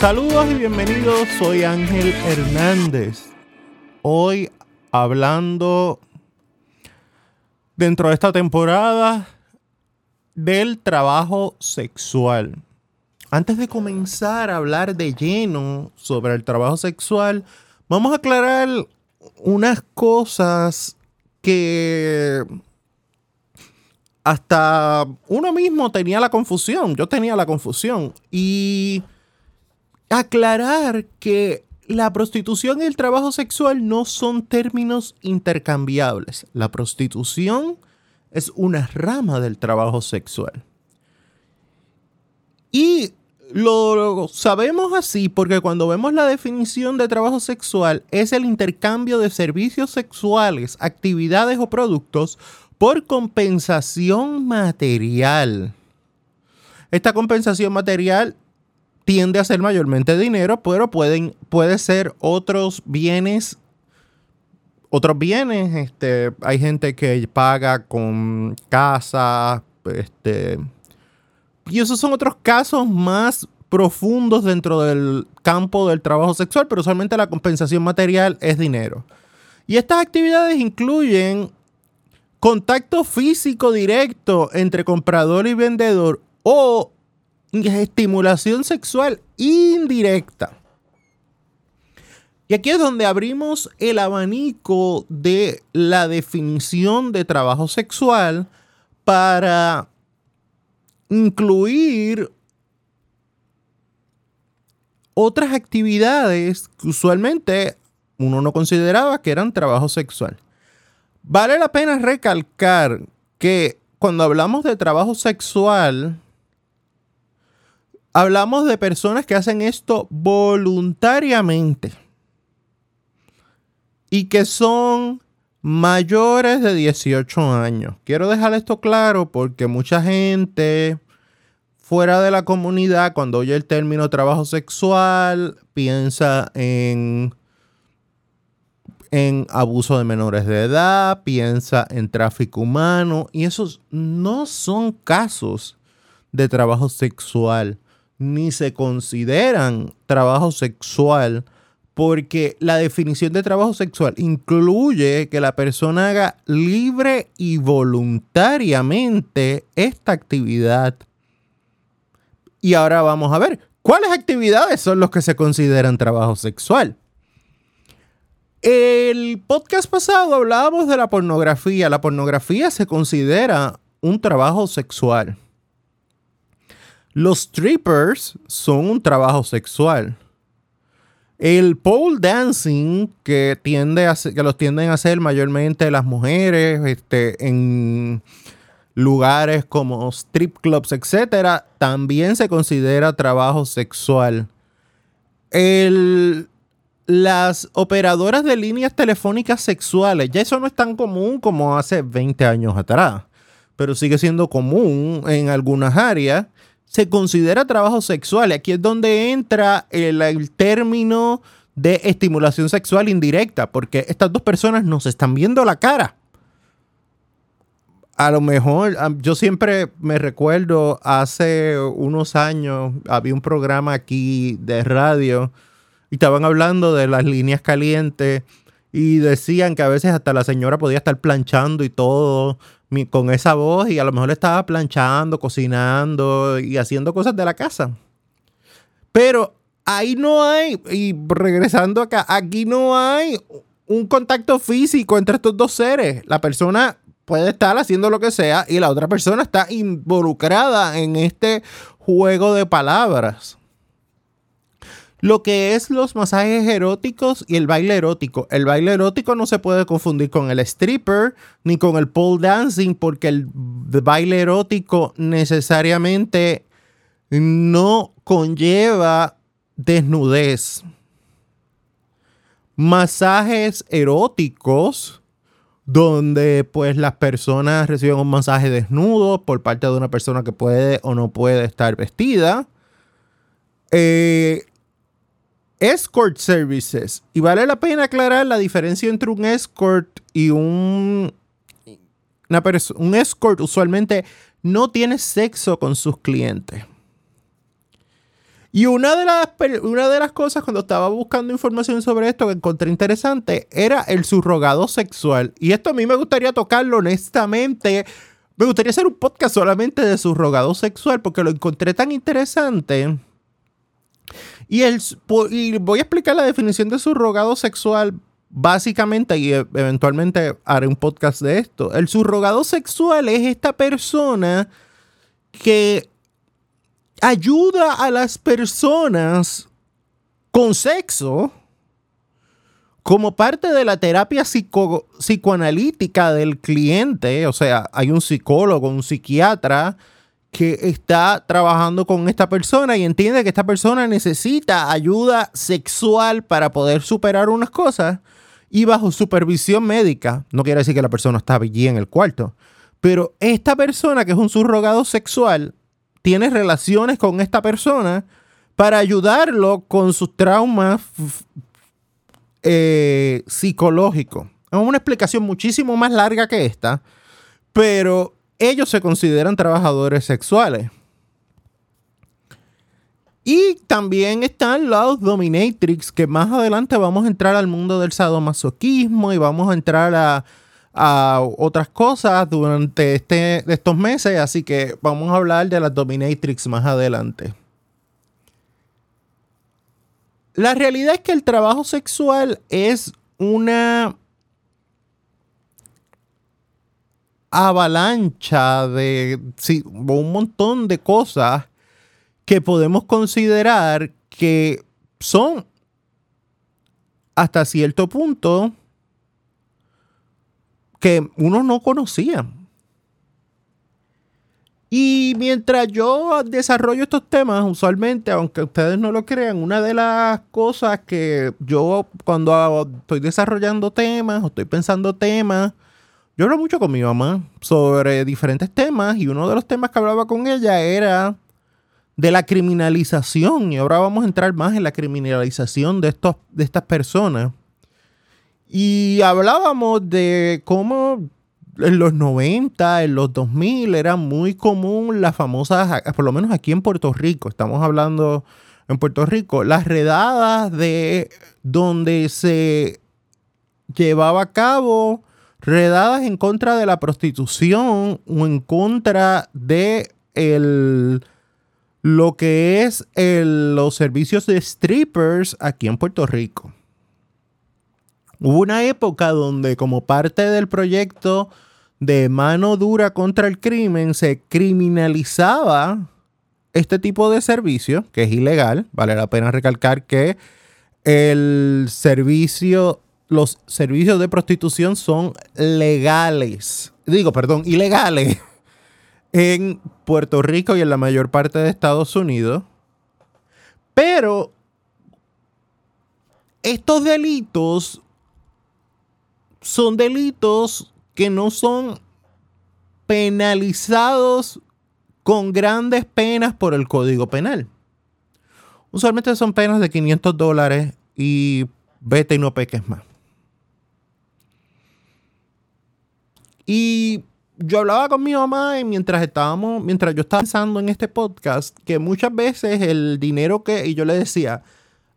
Saludos y bienvenidos, soy Ángel Hernández. Hoy hablando dentro de esta temporada del trabajo sexual. Antes de comenzar a hablar de lleno sobre el trabajo sexual, vamos a aclarar unas cosas que hasta uno mismo tenía la confusión, yo tenía la confusión y aclarar que la prostitución y el trabajo sexual no son términos intercambiables. La prostitución es una rama del trabajo sexual. Y lo sabemos así porque cuando vemos la definición de trabajo sexual es el intercambio de servicios sexuales, actividades o productos por compensación material. Esta compensación material tiende a ser mayormente dinero, pero pueden, puede ser otros bienes. Otros bienes, este, hay gente que paga con casa, este, y esos son otros casos más profundos dentro del campo del trabajo sexual, pero usualmente la compensación material es dinero. Y estas actividades incluyen contacto físico directo entre comprador y vendedor o estimulación sexual indirecta. Y aquí es donde abrimos el abanico de la definición de trabajo sexual para incluir otras actividades que usualmente uno no consideraba que eran trabajo sexual. Vale la pena recalcar que cuando hablamos de trabajo sexual, hablamos de personas que hacen esto voluntariamente y que son mayores de 18 años. Quiero dejar esto claro porque mucha gente fuera de la comunidad, cuando oye el término trabajo sexual, piensa en en abuso de menores de edad, piensa en tráfico humano y esos no son casos de trabajo sexual, ni se consideran trabajo sexual porque la definición de trabajo sexual incluye que la persona haga libre y voluntariamente esta actividad. Y ahora vamos a ver, ¿cuáles actividades son los que se consideran trabajo sexual? El podcast pasado hablábamos de la pornografía. La pornografía se considera un trabajo sexual. Los strippers son un trabajo sexual. El pole dancing, que, tiende a, que los tienden a hacer mayormente las mujeres este, en lugares como strip clubs, etc., también se considera trabajo sexual. El las operadoras de líneas telefónicas sexuales, ya eso no es tan común como hace 20 años atrás, pero sigue siendo común en algunas áreas, se considera trabajo sexual. Aquí es donde entra el, el término de estimulación sexual indirecta, porque estas dos personas nos están viendo la cara. A lo mejor, yo siempre me recuerdo hace unos años, había un programa aquí de radio y estaban hablando de las líneas calientes y decían que a veces hasta la señora podía estar planchando y todo con esa voz y a lo mejor estaba planchando, cocinando y haciendo cosas de la casa. Pero ahí no hay, y regresando acá, aquí no hay un contacto físico entre estos dos seres. La persona puede estar haciendo lo que sea y la otra persona está involucrada en este juego de palabras lo que es los masajes eróticos y el baile erótico. El baile erótico no se puede confundir con el stripper ni con el pole dancing porque el baile erótico necesariamente no conlleva desnudez. Masajes eróticos donde pues las personas reciben un masaje desnudo por parte de una persona que puede o no puede estar vestida. Eh, escort services. Y vale la pena aclarar la diferencia entre un escort y un... Una un escort usualmente no tiene sexo con sus clientes. Y una de, las, una de las cosas cuando estaba buscando información sobre esto que encontré interesante era el subrogado sexual. Y esto a mí me gustaría tocarlo honestamente. Me gustaría hacer un podcast solamente de subrogado sexual porque lo encontré tan interesante. Y, el, y voy a explicar la definición de subrogado sexual básicamente, y e, eventualmente haré un podcast de esto. El subrogado sexual es esta persona que ayuda a las personas con sexo como parte de la terapia psicoanalítica del cliente, o sea, hay un psicólogo, un psiquiatra que está trabajando con esta persona y entiende que esta persona necesita ayuda sexual para poder superar unas cosas y bajo supervisión médica, no quiere decir que la persona está allí en el cuarto, pero esta persona que es un subrogado sexual tiene relaciones con esta persona para ayudarlo con sus traumas eh, psicológicos. Es una explicación muchísimo más larga que esta, pero ellos se consideran trabajadores sexuales. Y también están los dominatrix, que más adelante vamos a entrar al mundo del sadomasoquismo y vamos a entrar a, a otras cosas durante este, estos meses, así que vamos a hablar de las dominatrix más adelante. La realidad es que el trabajo sexual es una avalancha de un montón de cosas que podemos considerar que son hasta cierto punto que uno no conocía. Y mientras yo desarrollo estos temas, usualmente, aunque ustedes no lo crean, una de las cosas que yo cuando estoy desarrollando temas o estoy pensando temas, yo hablo mucho con mi mamá sobre diferentes temas y uno de los temas que hablaba con ella era de la criminalización y ahora vamos a entrar más en la criminalización de, estos, de estas personas. Y hablábamos de cómo en los 90, en los 2000 era muy común las famosas, por lo menos aquí en Puerto Rico, estamos hablando en Puerto Rico, las redadas de donde se llevaba a cabo redadas en contra de la prostitución o en contra de el, lo que es los servicios de strippers aquí en Puerto Rico. Hubo una época donde como parte del proyecto de mano dura contra el crimen se criminalizaba este tipo de servicio, que es ilegal. Vale la pena recalcar que el servicio, los servicios de prostitución son legales. Digo, perdón, ilegales en Puerto Rico y en la mayor parte de Estados Unidos. Pero estos delitos son delitos que no son penalizados con grandes penas por el Código Penal. Usualmente son penas de 500 dólares y vete y no peques más. Y yo hablaba con mi mamá y mientras estábamos, mientras yo estaba pensando en este podcast, que muchas veces el dinero que, y yo le decía,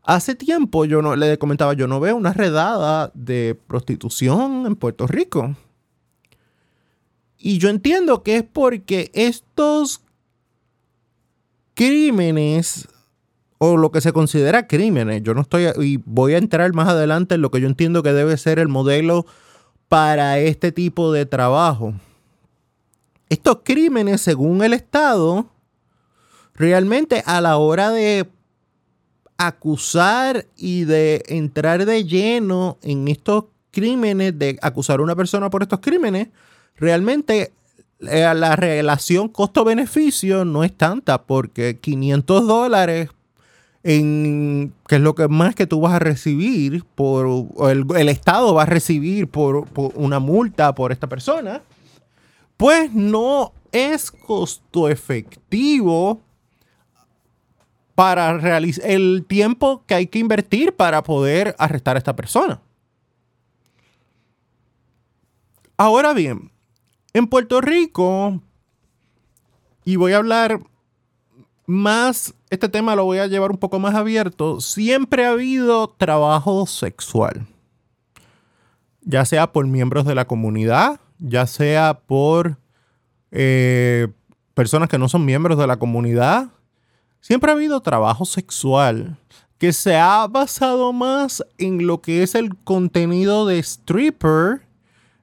Hace tiempo yo no le comentaba, yo no veo una redada de prostitución en Puerto Rico. Y yo entiendo que es porque estos crímenes o lo que se considera crímenes, yo no estoy y voy a entrar más adelante en lo que yo entiendo que debe ser el modelo para este tipo de trabajo. Estos crímenes, según el Estado, realmente a la hora de acusar y de entrar de lleno en estos crímenes, de acusar a una persona por estos crímenes, realmente eh, la relación costo-beneficio no es tanta porque 500 dólares en que es lo que más que tú vas a recibir por el, el Estado va a recibir por, por, una multa por esta persona, pues no es costo efectivo para realizar el tiempo que hay que invertir para poder arrestar a esta persona. Ahora bien, en Puerto Rico, y voy a hablar más este tema lo voy a llevar un poco más abierto, siempre ha habido trabajo sexual. Ya sea por miembros de la comunidad, ya sea por eh, personas que no son miembros de la comunidad. Siempre ha habido trabajo sexual que se ha basado más en lo que es el contenido de stripper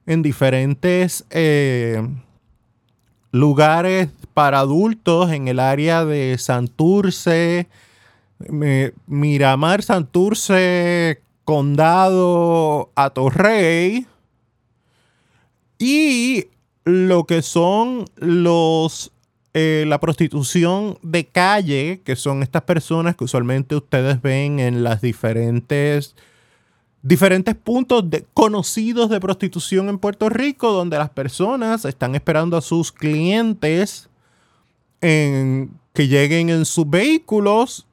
en diferentes eh, lugares para adultos en el área de Santurce, Miramar, Santurce, Condado, Atorrey. Y lo que son los eh, la prostitución de calle, que son estas personas que usualmente ustedes ven en las diferentes diferentes puntos conocidos de prostitución en Puerto Rico, donde las personas están esperando a sus clientes en, que lleguen en sus vehículos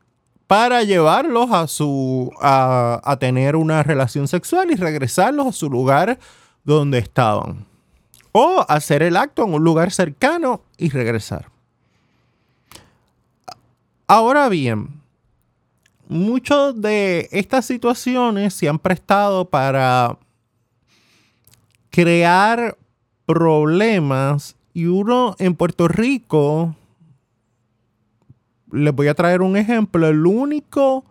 para llevarlos a, su, a tener una relación sexual y regresarlos a su lugar donde estaban. O hacer el acto en un lugar cercano y regresar. Ahora bien, muchas de estas situaciones se han prestado para crear problemas y uno en Puerto Rico, les voy a traer un ejemplo, el único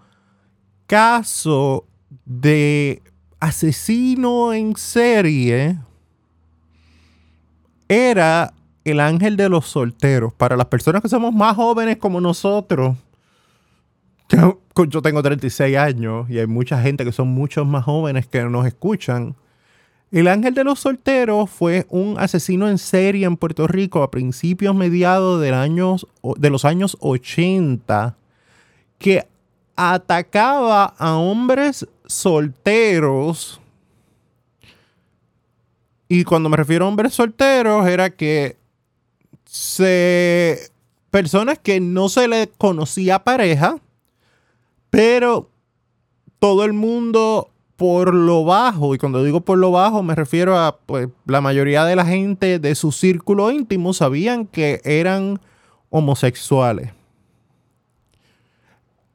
caso de asesino en serie era el ángel de los solteros. Para las personas que somos más jóvenes como nosotros, yo tengo 36 años y hay mucha gente que son muchos más jóvenes que nos escuchan. El ángel de los solteros fue un asesino en serie en Puerto Rico a principios mediados de, años, de los años 80 que atacaba a hombres solteros. Y cuando me refiero a hombres solteros era que se personas que no se le conocía pareja pero todo el mundo por lo bajo, y cuando digo por lo bajo me refiero a pues, la mayoría de la gente de su círculo íntimo sabían que eran homosexuales.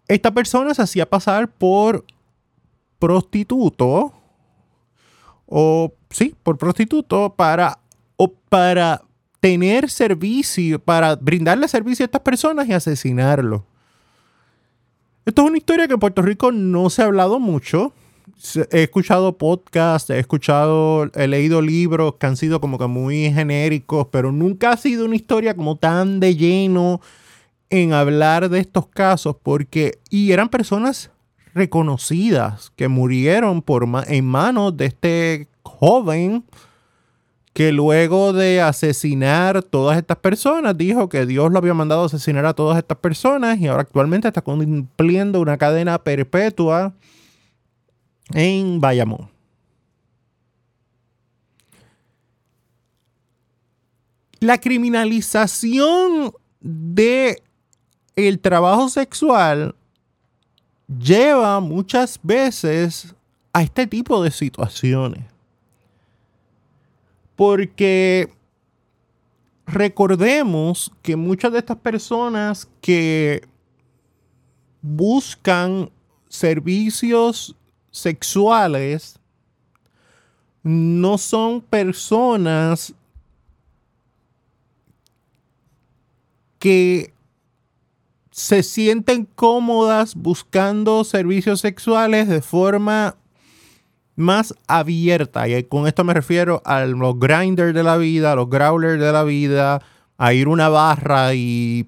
Esta persona se hacía pasar por prostituto, o sí, por prostituto para, o para tener servicio, para brindarle servicio a estas personas y asesinarlo. Esto es una historia que en Puerto Rico no se ha hablado mucho. He escuchado podcasts, he escuchado, he leído libros que han sido como que muy genéricos, pero nunca ha sido una historia como tan de lleno en hablar de estos casos, porque, y eran personas reconocidas que murieron por en manos de este joven que luego de asesinar todas estas personas, dijo que Dios lo había mandado a asesinar a todas estas personas y ahora actualmente está cumpliendo una cadena perpetua en Bayamón. La criminalización de el trabajo sexual lleva muchas veces a este tipo de situaciones. Porque recordemos que muchas de estas personas que buscan servicios sexuales no son personas que se sienten cómodas buscando servicios sexuales de forma más abierta. Y con esto me refiero a los grinders de la vida, a los growlers de la vida, a ir una barra y,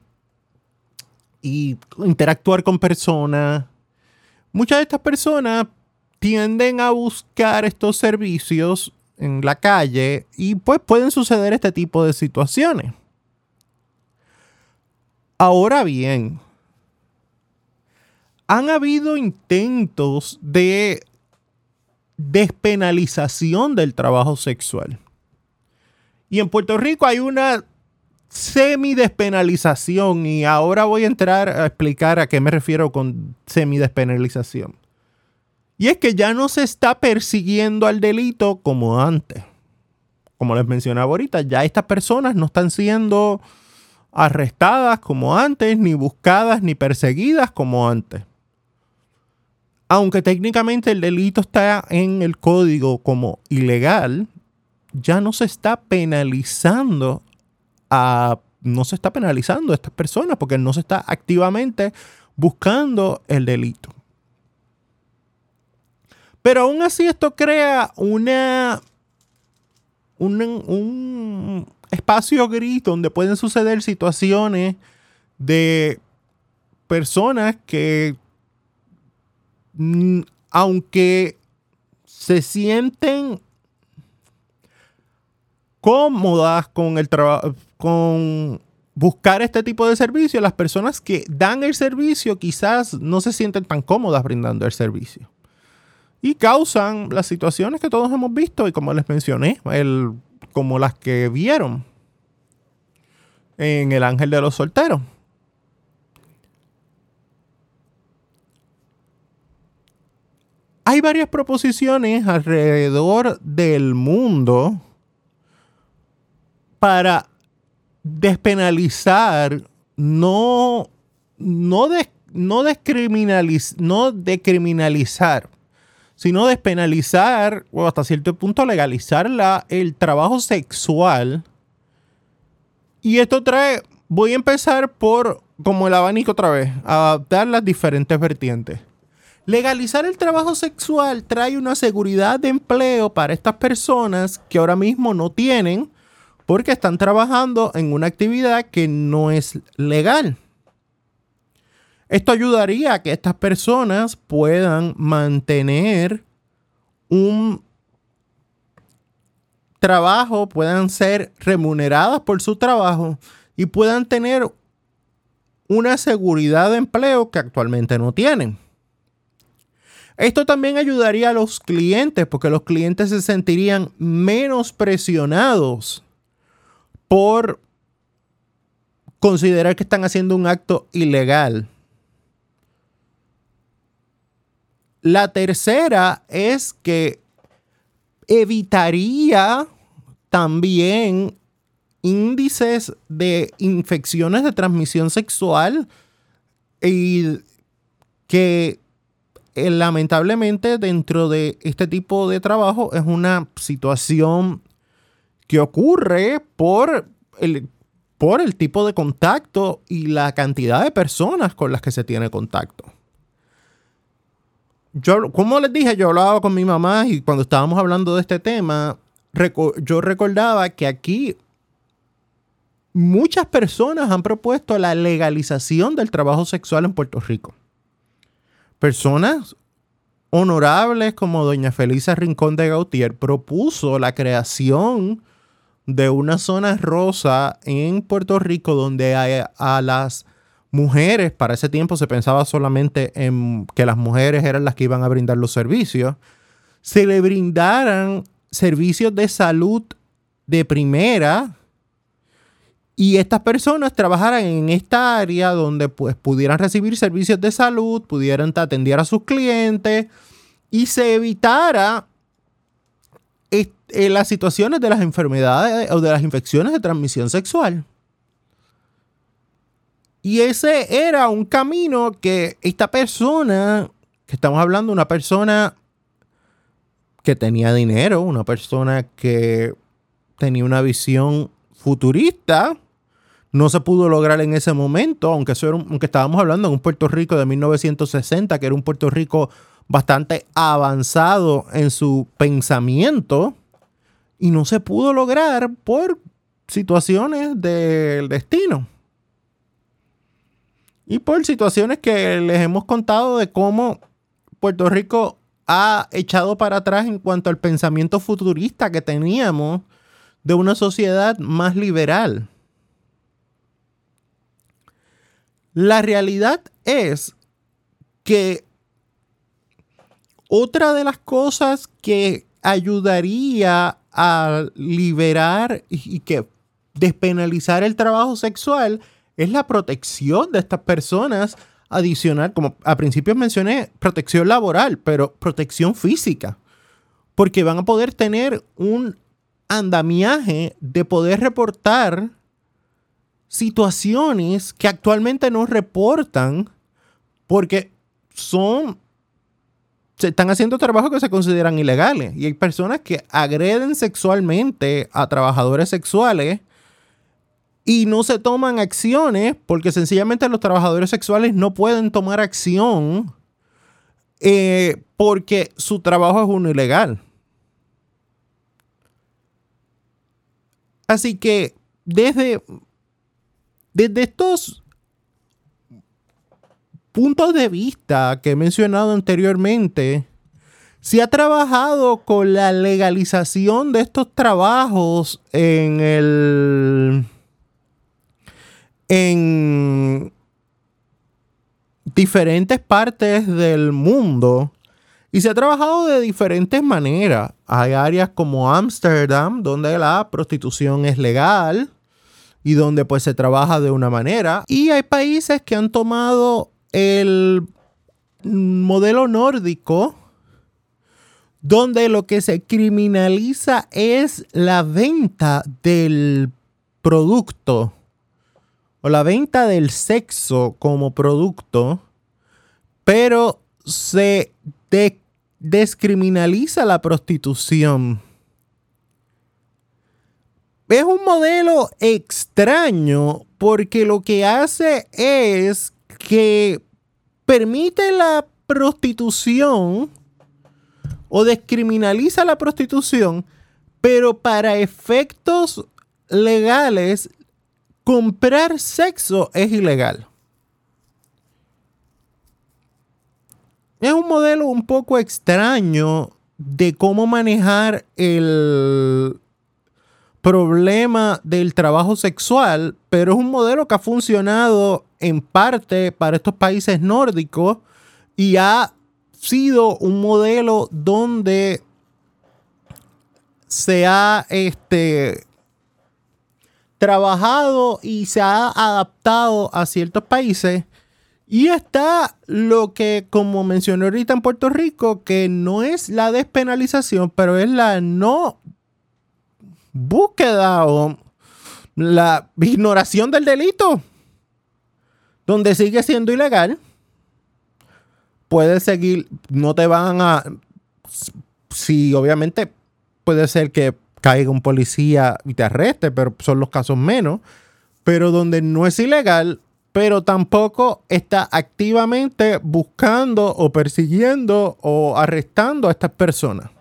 y interactuar con personas. Muchas de estas personas tienden a buscar estos servicios en la calle y pues pueden suceder este tipo de situaciones. Ahora bien, han habido intentos de despenalización del trabajo sexual. Y en Puerto Rico hay una semi-despenalización y ahora voy a entrar a explicar a qué me refiero con semi-despenalización. Y es que ya no se está persiguiendo al delito como antes. Como les mencionaba ahorita, ya estas personas no están siendo arrestadas como antes, ni buscadas, ni perseguidas como antes. Aunque técnicamente el delito está en el código como ilegal, ya no se está penalizando a no se está penalizando a estas personas porque no se está activamente buscando el delito. Pero aún así esto crea una un, espacio gris donde pueden suceder situaciones de personas que aunque se sienten cómodas con el trabajo, con buscar este tipo de servicio, las personas que dan el servicio quizás no se sienten tan cómodas brindando el servicio. Y causan las situaciones que todos hemos visto y como les mencioné, el, como las que vieron en El Ángel de los Solteros. Hay varias proposiciones alrededor del mundo para despenalizar, no, no, no, no decriminalizar, sino despenalizar o hasta cierto punto legalizar la, el trabajo sexual. Y esto trae, voy a empezar por, como el abanico otra vez, adaptar las diferentes vertientes. Legalizar el trabajo sexual trae una seguridad de empleo para estas personas que ahora mismo no tienen porque están trabajando en una actividad que no es legal. Esto ayudaría a que estas personas puedan mantener un trabajo, puedan ser remuneradas por su trabajo y puedan tener una seguridad de empleo que actualmente no tienen. Esto también ayudaría a los clientes porque los clientes se sentirían menos presionados por considerar que están haciendo un acto ilegal. La tercera es que evitaría también índices de infecciones de transmisión sexual y que eh, lamentablemente dentro de este tipo de trabajo es una situación que ocurre por el, por el tipo de contacto y la cantidad de personas con las que se tiene contacto. Yo, como les dije, yo hablaba con mi mamá y cuando estábamos hablando de este tema, yo recordaba que aquí muchas personas han propuesto la legalización del trabajo sexual en Puerto Rico. Personas honorables como doña Felisa Rincón de Gautier propuso la creación de una zona rosa en Puerto Rico donde a, las mujeres, para ese tiempo se pensaba solamente en que las mujeres eran las que iban a brindar los servicios, se le brindaran servicios de salud de primera y estas personas trabajaran en esta área donde pues pudieran recibir servicios de salud, pudieran atender a sus clientes y se evitara eh, las situaciones de las enfermedades o de las infecciones de transmisión sexual. Y ese era un camino que esta persona, que estamos hablando una persona que tenía dinero, una persona que tenía una visión futurista, no se pudo lograr en ese momento, aunque, eso aunque estábamos hablando de un Puerto Rico de 1960, que era un Puerto Rico bastante avanzado en su pensamiento y no se pudo lograr por situaciones del destino. Y por situaciones que les hemos contado de cómo Puerto Rico ha echado para atrás en cuanto al pensamiento futurista que teníamos de una sociedad más liberal. La realidad es que otra de las cosas que ayudaría a liberar y que despenalizar el trabajo sexual es la protección de estas personas adicional, como a principios mencioné, protección laboral, pero protección física, porque van a poder tener un andamiaje de poder reportar situaciones que actualmente no reportan porque son se están haciendo trabajos que se consideran ilegales y hay personas que agreden sexualmente a trabajadores sexuales y no se toman acciones porque sencillamente los trabajadores sexuales no pueden tomar acción eh, porque su trabajo es uno ilegal. Así que desde, desde estos puntos de vista que he mencionado anteriormente, se ha trabajado con la legalización de estos trabajos en el en diferentes partes del mundo y se ha trabajado de diferentes maneras. Hay áreas como Ámsterdam, donde la prostitución es legal y donde pues se trabaja de una manera. Y hay países que han tomado el modelo nórdico, donde lo que se criminaliza es la venta del producto o la venta del sexo como producto, pero se descriminaliza la prostitución. Es un modelo extraño porque lo que hace es que permite la prostitución o descriminaliza la prostitución, pero para efectos legales comprar sexo es ilegal. Es un modelo un poco extraño de cómo manejar el problema del trabajo sexual, pero es un modelo que ha funcionado en parte para estos países nórdicos y ha sido un modelo donde se ha este, trabajado y se ha adaptado a ciertos países. Y está lo que, como mencioné ahorita en Puerto Rico, que no es la despenalización, pero es la no búsqueda o la ignoración del delito, donde sigue siendo ilegal. Puedes seguir, no te van a... Si obviamente puede ser que caiga un policía y te arreste, pero son los casos menos. Pero donde no es ilegal, pero tampoco está activamente buscando o persiguiendo o arrestando a estas personas.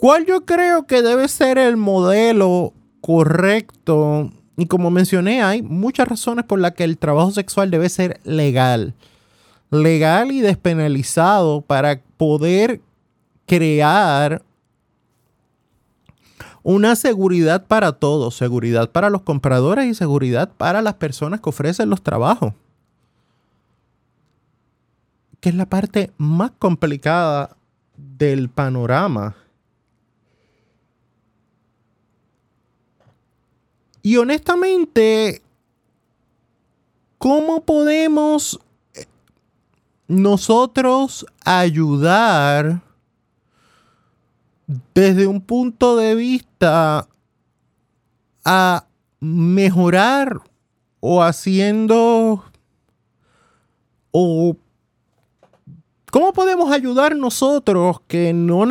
¿Cuál yo creo que debe ser el modelo correcto? Y como mencioné, hay muchas razones por las que el trabajo sexual debe ser legal. Legal y despenalizado para poder crear una seguridad para todos, seguridad para los compradores y seguridad para las personas que ofrecen los trabajos. Que es la parte más complicada del panorama. Y honestamente, ¿cómo podemos nosotros ayudar desde un punto de vista a mejorar o haciendo o cómo podemos ayudar nosotros que no,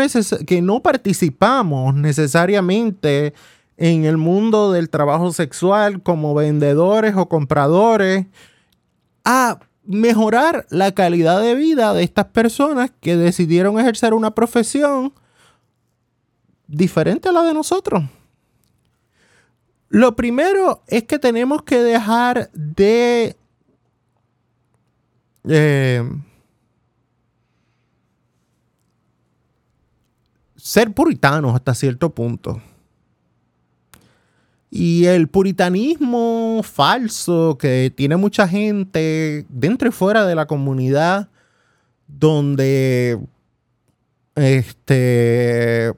que no participamos necesariamente en el mundo del trabajo sexual como vendedores o compradores a mejorar la calidad de vida de estas personas que decidieron ejercer una profesión diferente a la de nosotros. Lo primero es que tenemos que dejar de eh, ser puritanos hasta cierto punto. Y el puritanismo falso que tiene mucha gente dentro y fuera de la comunidad, donde este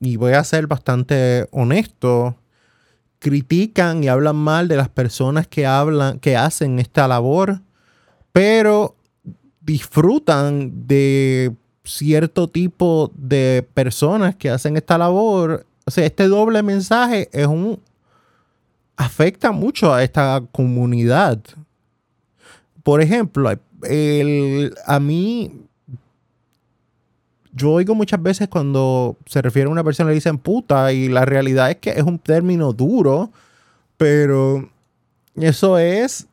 y voy a ser bastante honesto, critican y hablan mal de las personas que hablan, que hacen esta labor, pero disfrutan de cierto tipo de personas que hacen esta labor. O sea, este doble mensaje es un afecta mucho a esta comunidad. Por ejemplo, a mí, yo oigo muchas veces cuando se refiere a una persona le dicen puta y la realidad es que es un término duro, pero eso es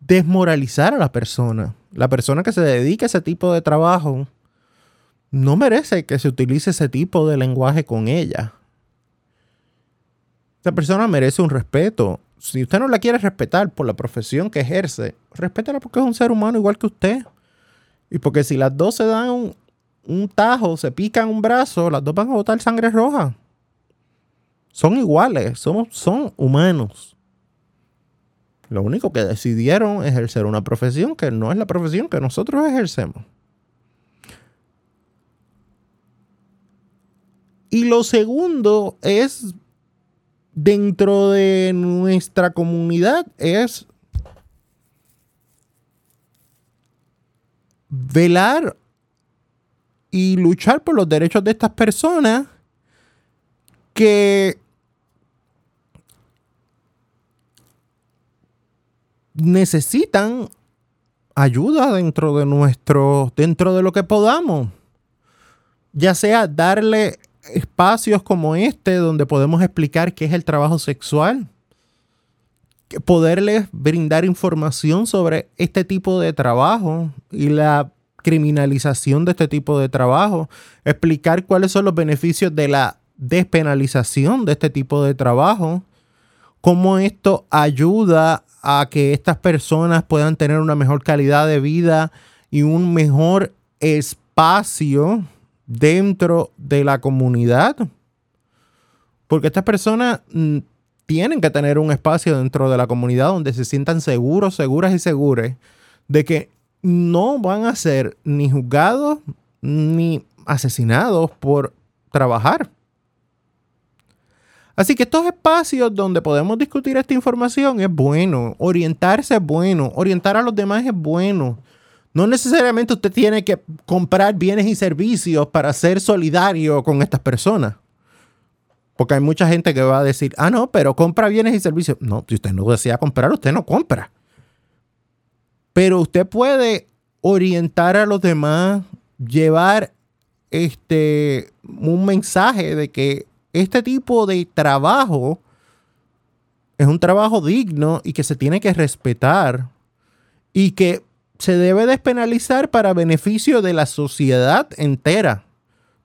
desmoralizar a la persona. La persona que se dedica a ese tipo de trabajo no merece que se utilice ese tipo de lenguaje con ella. Esta persona merece un respeto. Si usted no la quiere respetar por la profesión que ejerce, respétala porque es un ser humano igual que usted. Y porque si las dos se dan un, tajo, se pican un brazo, las dos van a botar sangre roja. Son iguales, somos, son humanos. Lo único que decidieron ejercer una profesión que no es la profesión que nosotros ejercemos. Y lo segundo es, dentro de nuestra comunidad, es velar y luchar por los derechos de estas personas que necesitan ayuda dentro de nuestro, dentro de lo que podamos. Ya sea darle espacios como este donde podemos explicar qué es el trabajo sexual, poderles brindar información sobre este tipo de trabajo y la criminalización de este tipo de trabajo, explicar cuáles son los beneficios de la despenalización de este tipo de trabajo, cómo esto ayuda a que estas personas puedan tener una mejor calidad de vida y un mejor espacio dentro de la comunidad. Porque estas personas mm, tienen que tener un espacio dentro de la comunidad donde se sientan seguros, seguras y seguras de que no van a ser ni juzgados ni asesinados por trabajar. Así que estos espacios donde podemos discutir esta información es bueno, orientarse es bueno, orientar a los demás es bueno. No necesariamente usted tiene que comprar bienes y servicios para ser solidario con estas personas. Porque hay mucha gente que va a decir, ah, no, pero compra bienes y servicios. No, si usted no desea comprar, usted no compra. Pero usted puede orientar a los demás, llevar este, un mensaje de que este tipo de trabajo es un trabajo digno y que se tiene que respetar y que se debe despenalizar para beneficio de la sociedad entera.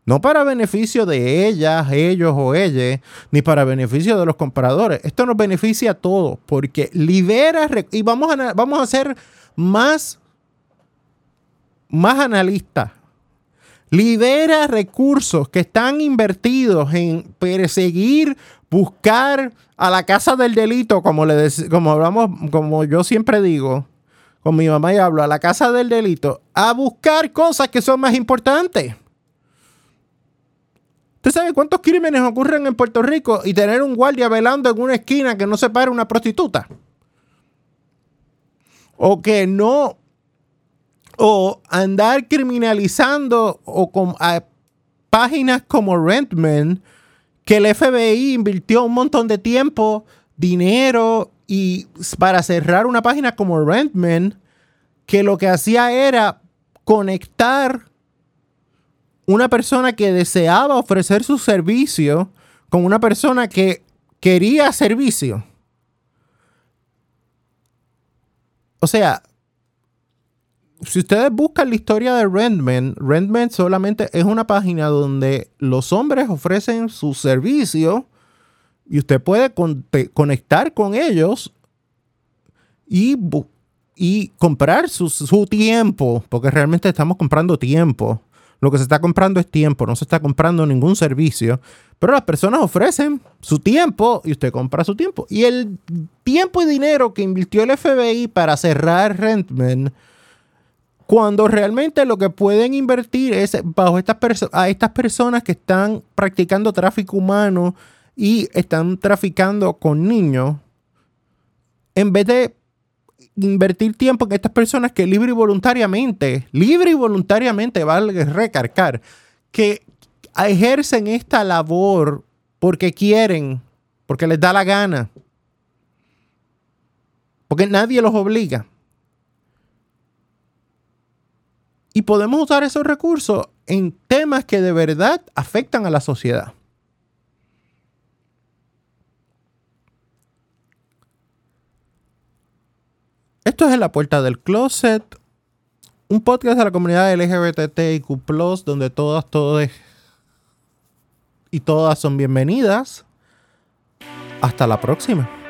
No para beneficio de ellas, ellos o ella, ni para beneficio de los compradores. Esto nos beneficia a todos porque libera y vamos a, vamos a ser más, más analistas libera recursos que están invertidos en perseguir, buscar a la casa del delito, como, le como hablamos, como yo siempre digo, con mi mamá y hablo, a la casa del delito, a buscar cosas que son más importantes. ¿Usted sabe cuántos crímenes ocurren en Puerto Rico y tener un guardia velando en una esquina que no se pare una prostituta? O que no o andar criminalizando o con páginas como Rentman, que el FBI invirtió un montón de tiempo, dinero y para cerrar una página como Rentman, que lo que hacía era conectar una persona que deseaba ofrecer su servicio con una persona que quería servicio. O sea, si ustedes buscan la historia de Rentman, Rentman solamente es una página donde los hombres ofrecen su servicio y usted puede conectar con ellos y, y comprar su, su, tiempo, porque realmente estamos comprando tiempo. Lo que se está comprando es tiempo, no se está comprando ningún servicio. Pero las personas ofrecen su tiempo y usted compra su tiempo. Y el tiempo y dinero que invirtió el FBI para cerrar Rentman cuando realmente lo que pueden invertir es bajo estas a estas personas que están practicando tráfico humano y están traficando con niños, en vez de invertir tiempo en estas personas que libre y voluntariamente, libre y voluntariamente, vale recargar, que ejercen esta labor porque quieren, porque les da la gana, porque nadie los obliga. Y podemos usar esos recursos en temas que de verdad afectan a la sociedad. Esto es En la Puerta del Closet, un podcast de la comunidad LGBTIQ, donde todas, todos y todas son bienvenidas. Hasta la próxima.